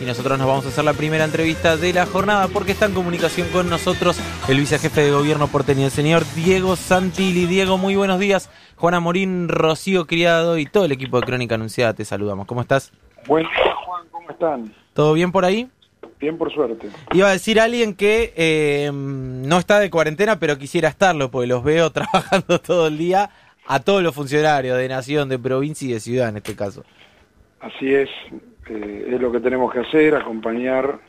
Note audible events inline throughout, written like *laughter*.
y nosotros nos vamos a hacer la primera entrevista de la jornada porque está en comunicación con nosotros el vicejefe de gobierno porteño, el señor Diego Santilli. Diego, muy buenos días. Juana Morín, Rocío Criado y todo el equipo de Crónica Anunciada te saludamos. ¿Cómo estás? Buen día, Juan, ¿cómo están? ¿Todo bien por ahí? Bien, por suerte. Iba a decir alguien que eh, no está de cuarentena, pero quisiera estarlo, porque los veo *laughs* trabajando todo el día a todos los funcionarios de nación, de provincia y de ciudad en este caso. Así es, eh, es lo que tenemos que hacer, acompañar,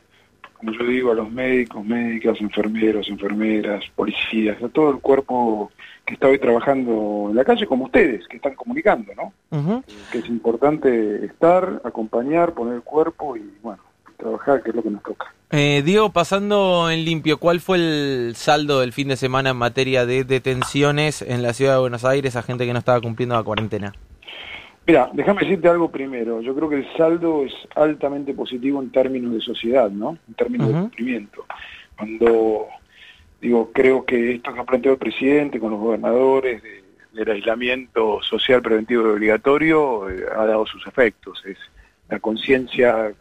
como yo digo, a los médicos, médicas, enfermeros, enfermeras, policías, a todo el cuerpo que está hoy trabajando en la calle, como ustedes, que están comunicando, ¿no? Que es importante estar, acompañar, poner el cuerpo y, bueno, trabajar, que es lo que nos toca. Eh, Diego, pasando en limpio, ¿cuál fue el saldo del fin de semana en materia de detenciones en la ciudad de Buenos Aires a gente que no estaba cumpliendo la cuarentena? Mira, déjame decirte algo primero. Yo creo que el saldo es altamente positivo en términos de sociedad, ¿no? En términos de cumplimiento. Cuando, digo, creo que esto que ha planteado el presidente con los gobernadores del aislamiento social preventivo y obligatorio eh, ha dado sus efectos. Es la conciencia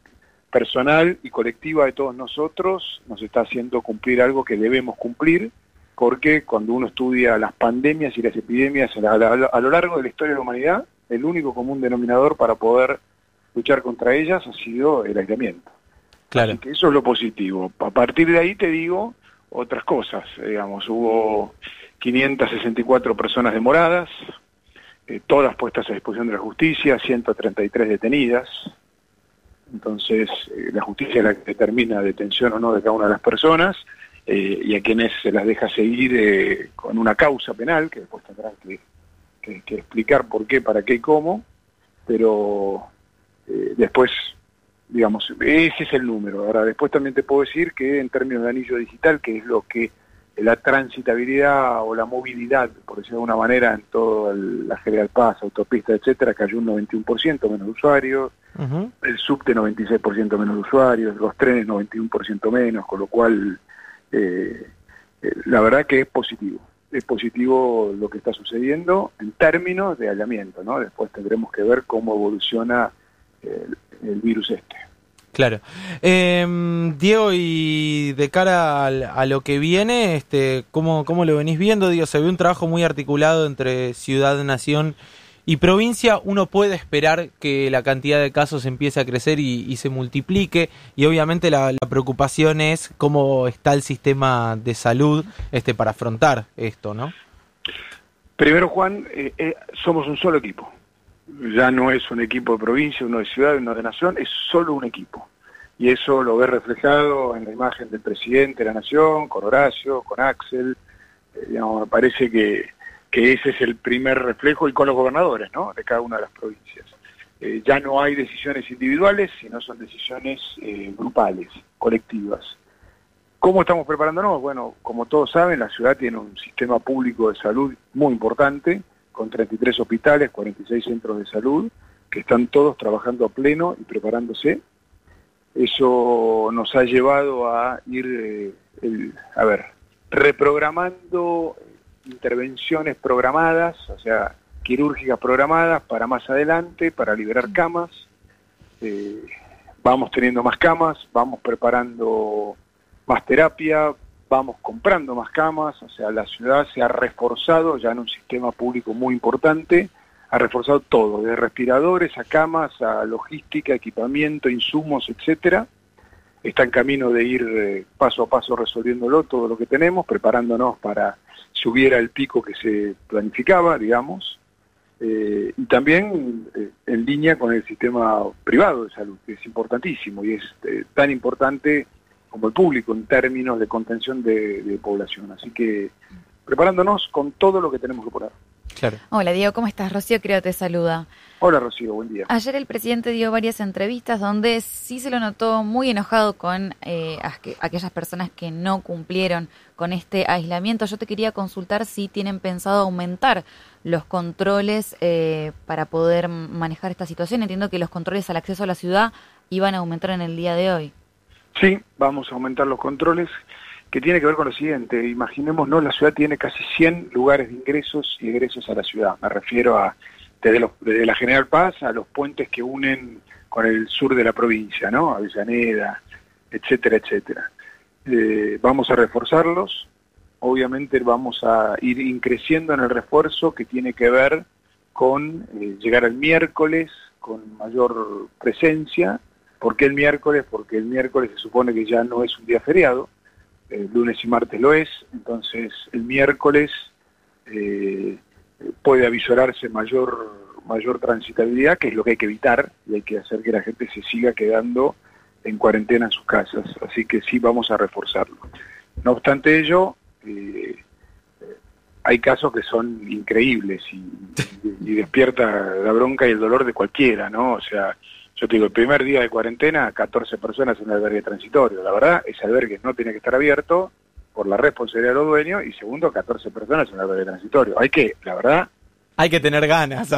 personal y colectiva de todos nosotros nos está haciendo cumplir algo que debemos cumplir, porque cuando uno estudia las pandemias y las epidemias a, a lo largo de la historia de la humanidad, el único común denominador para poder luchar contra ellas ha sido el aislamiento. Claro. que eso es lo positivo. A partir de ahí te digo otras cosas. Digamos, hubo 564 personas demoradas, eh, todas puestas a disposición de la justicia, 133 detenidas. Entonces, eh, la justicia es la que determina detención o no de cada una de las personas eh, y a quienes se las deja seguir con una causa penal, que después tendrán que que, explicar por qué, para qué y cómo, pero eh, después, digamos, ese es el número. Ahora, después también te puedo decir que en términos de anillo digital, que es lo que la transitabilidad o la movilidad, por decirlo de alguna manera, en toda la General Paz, autopista, etcétera, cayó un 91% menos de usuarios, el subte 96% menos de usuarios, los trenes 91% menos, con lo cual eh, eh, la verdad que es positivo es positivo lo que está sucediendo en términos de aislamiento, ¿no? Después tendremos que ver cómo evoluciona el, virus este. Claro. Eh, Diego, y de cara a, lo que viene, este, ¿cómo, ¿cómo lo venís viendo? Digo, se ve un trabajo muy articulado entre ciudad, nación y provincia, uno puede esperar que la cantidad de casos empiece a crecer y, se multiplique y obviamente la, preocupación es cómo está el sistema de salud este para afrontar esto, ¿no? Primero, Juan, eh, eh, somos un solo equipo. Ya no es un equipo de provincia, uno de ciudad, uno de nación, es solo un equipo. Y eso lo ve reflejado en la imagen del presidente de la nación, con Horacio, con Axel. Eh, digamos, me parece que que ese es el primer reflejo, y con los gobernadores ¿no? de cada una de las provincias. Eh, ya no hay decisiones individuales, sino son decisiones eh, grupales, colectivas. ¿Cómo estamos preparándonos? Bueno, como todos saben, la ciudad tiene un sistema público de salud muy importante, con 33 hospitales, 46 centros de salud, que están todos trabajando a pleno y preparándose. Eso nos ha llevado a ir, eh, a ver, reprogramando intervenciones programadas, o sea, quirúrgicas programadas para más adelante, para liberar camas. Eh, vamos teniendo más camas, vamos preparando más terapia, vamos comprando más camas, o sea, la ciudad se ha reforzado ya en un sistema público muy importante, ha reforzado todo, de respiradores a camas, a logística, equipamiento, insumos, etcétera. Está en camino de ir eh, paso a paso resolviéndolo todo lo que tenemos, preparándonos para si hubiera el pico que se planificaba, digamos, eh, y también eh, en línea con el sistema privado de salud, que es importantísimo y es eh, tan importante como el público en términos de contención de, población. Así que preparándonos con todo lo que tenemos que poner. Claro. Hola Diego, ¿cómo estás? Rocío creo te saluda. Hola Rocío, buen día. Ayer el presidente dio varias entrevistas donde sí se lo notó muy enojado con eh, aquellas personas que no cumplieron con este aislamiento. Yo te quería consultar si tienen pensado aumentar los controles eh, para poder manejar esta situación. Entiendo que los controles al acceso a la ciudad iban a aumentar en el día de hoy. Sí, vamos a aumentar los controles que tiene que ver con lo siguiente. Imaginémonos, la ciudad tiene casi 100 lugares de ingresos y egresos a la ciudad. Me refiero a desde, la General Paz a los puentes que unen con el sur de la provincia, ¿no? Avellaneda, etcétera, etcétera. Eh, vamos a reforzarlos, obviamente vamos a ir increciendo en el refuerzo que tiene que ver con eh, llegar el miércoles con mayor presencia. ¿Por qué el miércoles? Porque el miércoles se supone que ya no es un día feriado, el lunes y martes lo es, entonces el miércoles eh, puede avisorarse mayor, mayor transitabilidad, que es lo que hay que evitar, y hay que hacer que la gente se siga quedando en cuarentena en sus casas, así que sí vamos a reforzarlo. No obstante ello, eh, hay casos que son increíbles y, despierta la bronca y el dolor de cualquiera, ¿no? O sea, yo te digo, el primer día de cuarentena, 14 personas en un albergue transitorio. La verdad, ese albergue no tiene que estar abierto por la responsabilidad de los dueños y segundo, 14 personas en un albergue transitorio. Hay que, la verdad... Hay que tener ganas.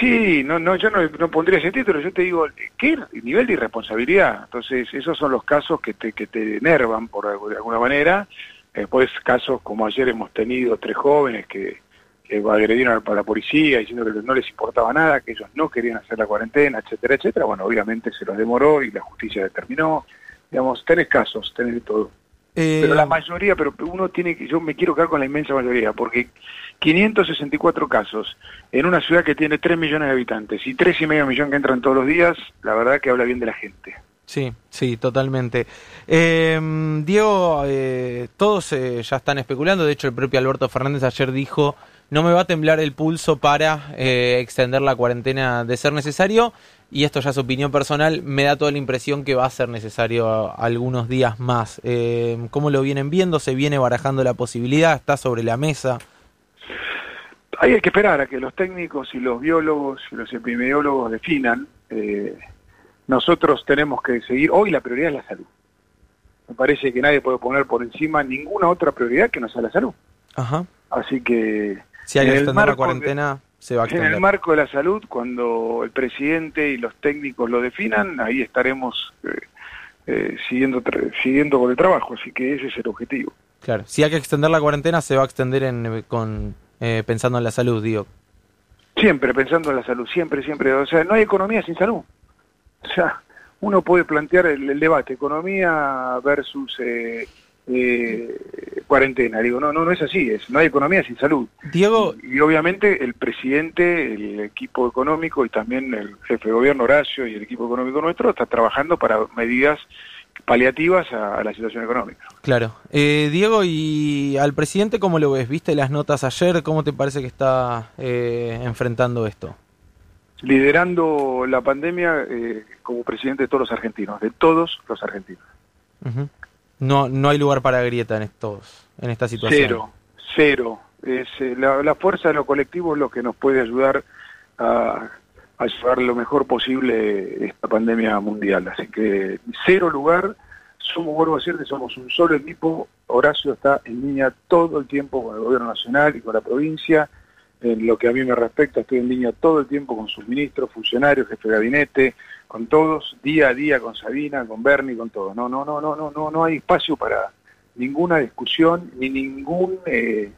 Sí, no, no, yo no, pondría ese título, yo te digo, ¿qué nivel de irresponsabilidad? Entonces, esos son los casos que te, que te enervan por de alguna manera. Después, casos como ayer hemos tenido tres jóvenes que, que agredieron a la policía diciendo que no les importaba nada, que ellos no querían hacer la cuarentena, etcétera, etcétera. Bueno, obviamente se los demoró y la justicia determinó. Digamos, tenés casos, tenés de todo. Eh, pero la mayoría, pero uno tiene que, yo me quiero quedar con la inmensa mayoría, porque 564 casos en una ciudad que tiene 3 millones de habitantes y tres y medio millón que entran todos los días, la verdad que habla bien de la gente. Sí, sí, totalmente. Em, Diego, eh, todos eh, ya están especulando, de hecho el propio Alberto Fernández ayer dijo, no me va a temblar el pulso para extender la cuarentena de ser necesario y esto ya es opinión personal, me da toda la impresión que va a ser necesario algunos días más. Eh, ¿Cómo lo vienen viendo? ¿Se viene barajando la posibilidad? ¿Está sobre la mesa? Hay que esperar a que los técnicos y los biólogos y los epidemiólogos definan. Eh, nosotros tenemos que seguir, hoy la prioridad es la salud. Me parece que nadie puede poner por encima ninguna otra prioridad que no sea la salud. Ajá. Así que... Si hay que extender la cuarentena... En el marco de la salud, cuando el presidente y los técnicos lo definan, ahí estaremos eh, eh, siguiendo, siguiendo con el trabajo, así que ese es el objetivo. Claro, si hay que extender la cuarentena, se va a extender en, con, eh, pensando en la salud, digo. Siempre pensando en la salud, siempre, siempre. O sea, no hay economía sin salud. O sea, uno puede plantear el, debate, economía versus eh, cuarentena. Digo, no, no, no es así, es, no hay economía sin salud. Diego. Y, obviamente el presidente, el equipo económico y también el jefe de gobierno Horacio y el equipo económico nuestro está trabajando para medidas paliativas a, la situación económica. Claro. Eh, Diego, ¿y al presidente cómo lo ves? ¿Viste las notas ayer? ¿Cómo te parece que está eh, enfrentando esto? Liderando la pandemia eh, como presidente de todos los argentinos, de todos los argentinos. No, no hay lugar para grieta en estos, en esta situación. Cero, cero. Es, eh, la, fuerza de lo colectivo es lo que nos puede ayudar a, a llevar lo mejor posible esta pandemia mundial. Así que cero lugar. Somos, vuelvo a decir, que somos un solo equipo. Horacio está en línea todo el tiempo con el gobierno nacional y con la provincia. En lo que a mí me respecta, estoy en línea todo el tiempo con sus ministros, funcionarios, jefe de gabinete, con todos, día a día con Sabina, con Bernie, con todos. No, no, no, no, no, no, no hay espacio para ninguna discusión ni ningún eh,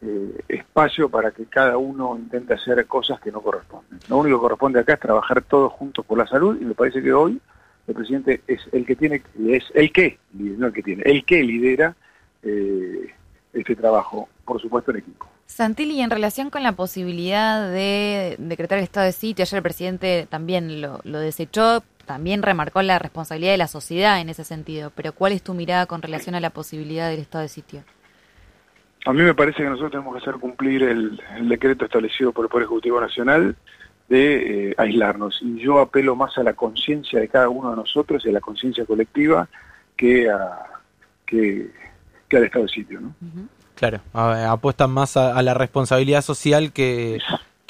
eh, espacio para que cada uno intente hacer cosas que no corresponden. Lo único que corresponde acá es trabajar todos juntos por la salud y me parece que hoy el presidente es el que tiene, es el que, no el que tiene, el que lidera eh, este trabajo, por supuesto en equipo. Santilli, en relación con la posibilidad de decretar el estado de sitio, ayer el presidente también lo, desechó, también remarcó la responsabilidad de la sociedad en ese sentido, pero ¿cuál es tu mirada con relación a la posibilidad del estado de sitio? A mí me parece que nosotros tenemos que hacer cumplir el, decreto establecido por el Poder Ejecutivo Nacional de eh, aislarnos. Y yo apelo más a la conciencia de cada uno de nosotros y a la conciencia colectiva que, a, que, al estado de sitio. ¿no? Claro, apuestan más a, la responsabilidad social que,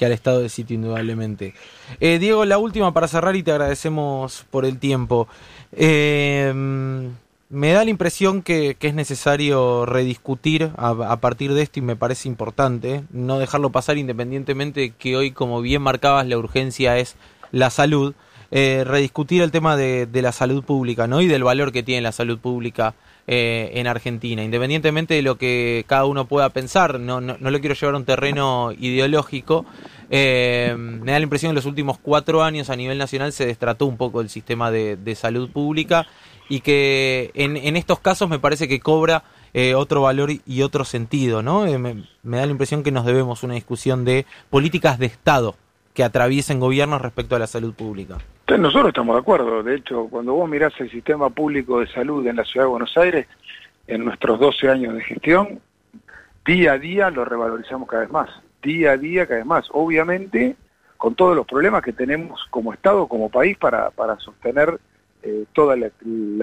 al estado de sitio, indudablemente. Eh, Diego, la última para cerrar y te agradecemos por el tiempo. Eh, me da la impresión que, es necesario rediscutir a, partir de esto y me parece importante no dejarlo pasar independientemente que hoy, como bien marcabas, la urgencia es la salud. Eh, rediscutir el tema de, la salud pública, ¿no? Y del valor que tiene la salud pública eh, en Argentina, independientemente de lo que cada uno pueda pensar. No, no, lo quiero llevar a un terreno ideológico. Eh, me da la impresión que en los últimos cuatro años a nivel nacional se destrató un poco el sistema de, salud pública y que en, estos casos me parece que cobra otro valor y otro sentido, ¿no? me, me da la impresión que nos debemos una discusión de políticas de Estado que atraviesen gobiernos respecto a la salud pública. Nosotros estamos de acuerdo. De hecho, cuando vos mirás el sistema público de salud en la ciudad de Buenos Aires, en nuestros 12 años de gestión, día a día lo revalorizamos cada vez más. Día a día cada vez más. Obviamente, con todos los problemas que tenemos como Estado, como país, para, para sostener eh, toda la,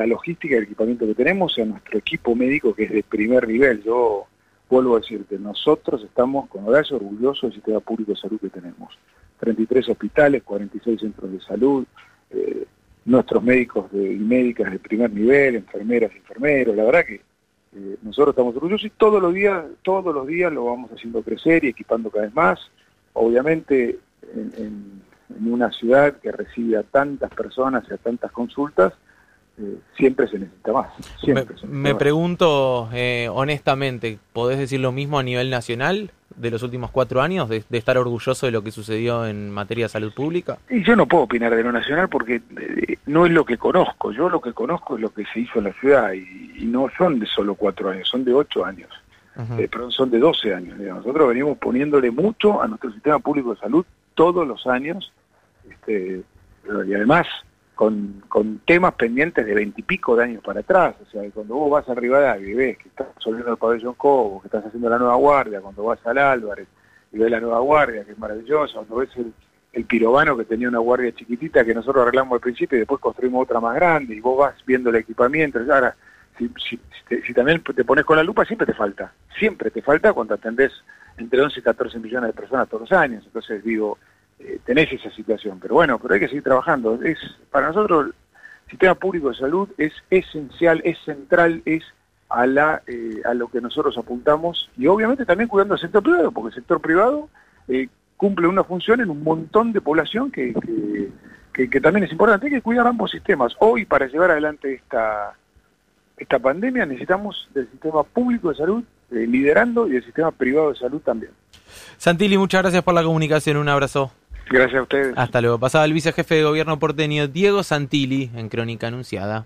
logística y el equipamiento que tenemos en nuestro equipo médico, que es de primer nivel. Yo vuelvo a decirte, nosotros estamos con orgullo orgullosos del sistema público de salud que tenemos. 33 hospitales, 46 centros de salud, eh, nuestros médicos y médicas de primer nivel, enfermeras y enfermeros, la verdad que eh, nosotros estamos orgullosos y todos los días, todos los días lo vamos haciendo crecer y equipando cada vez más. Obviamente en una ciudad que recibe a tantas personas y a tantas consultas, eh, siempre se necesita más. me, pregunto eh, honestamente, ¿podés decir lo mismo a nivel nacional de los últimos cuatro años, de, estar orgulloso de lo que sucedió en materia de salud pública? Y yo no puedo opinar de lo nacional porque eh, no es lo que conozco. Yo lo que conozco es lo que se hizo en la ciudad y, no son de solo cuatro años, son de ocho años. perdón, son de doce años. Nosotros venimos poniéndole mucho a nuestro sistema público de salud todos los años este, y además con, con temas pendientes de veintipico de años para atrás. O sea, cuando vos vas a Rivadavia y ves que estás solviendo el pabellón Cobo, que estás haciendo la nueva guardia, cuando vas al Álvarez y ves la nueva guardia, que es maravillosa, cuando ves el, el pirobano que tenía una guardia chiquitita que nosotros arreglamos al principio y después construimos otra más grande, y vos vas viendo el equipamiento. Ahora, si, si, si, también te pones con la lupa, siempre te falta. Siempre te falta cuando atendés entre 11 y 14 millones de personas todos los años. Entonces digo, eh, tenés esa situación. Pero bueno, pero hay que seguir trabajando. Es Para nosotros el sistema público de salud es esencial, es central, es a, la, eh, a lo que nosotros apuntamos y obviamente también cuidando al sector privado, porque el sector privado eh, cumple una función en un montón de población que, que, que, también es importante. Hay que cuidar ambos sistemas. Hoy para llevar adelante esta, esta pandemia necesitamos del sistema público de salud liderando y del sistema privado de salud también. Santilli, muchas gracias por la comunicación. Un abrazo. Gracias a ustedes. Hasta luego. Pasaba el vicejefe de gobierno porteño Diego Santilli en Crónica Anunciada.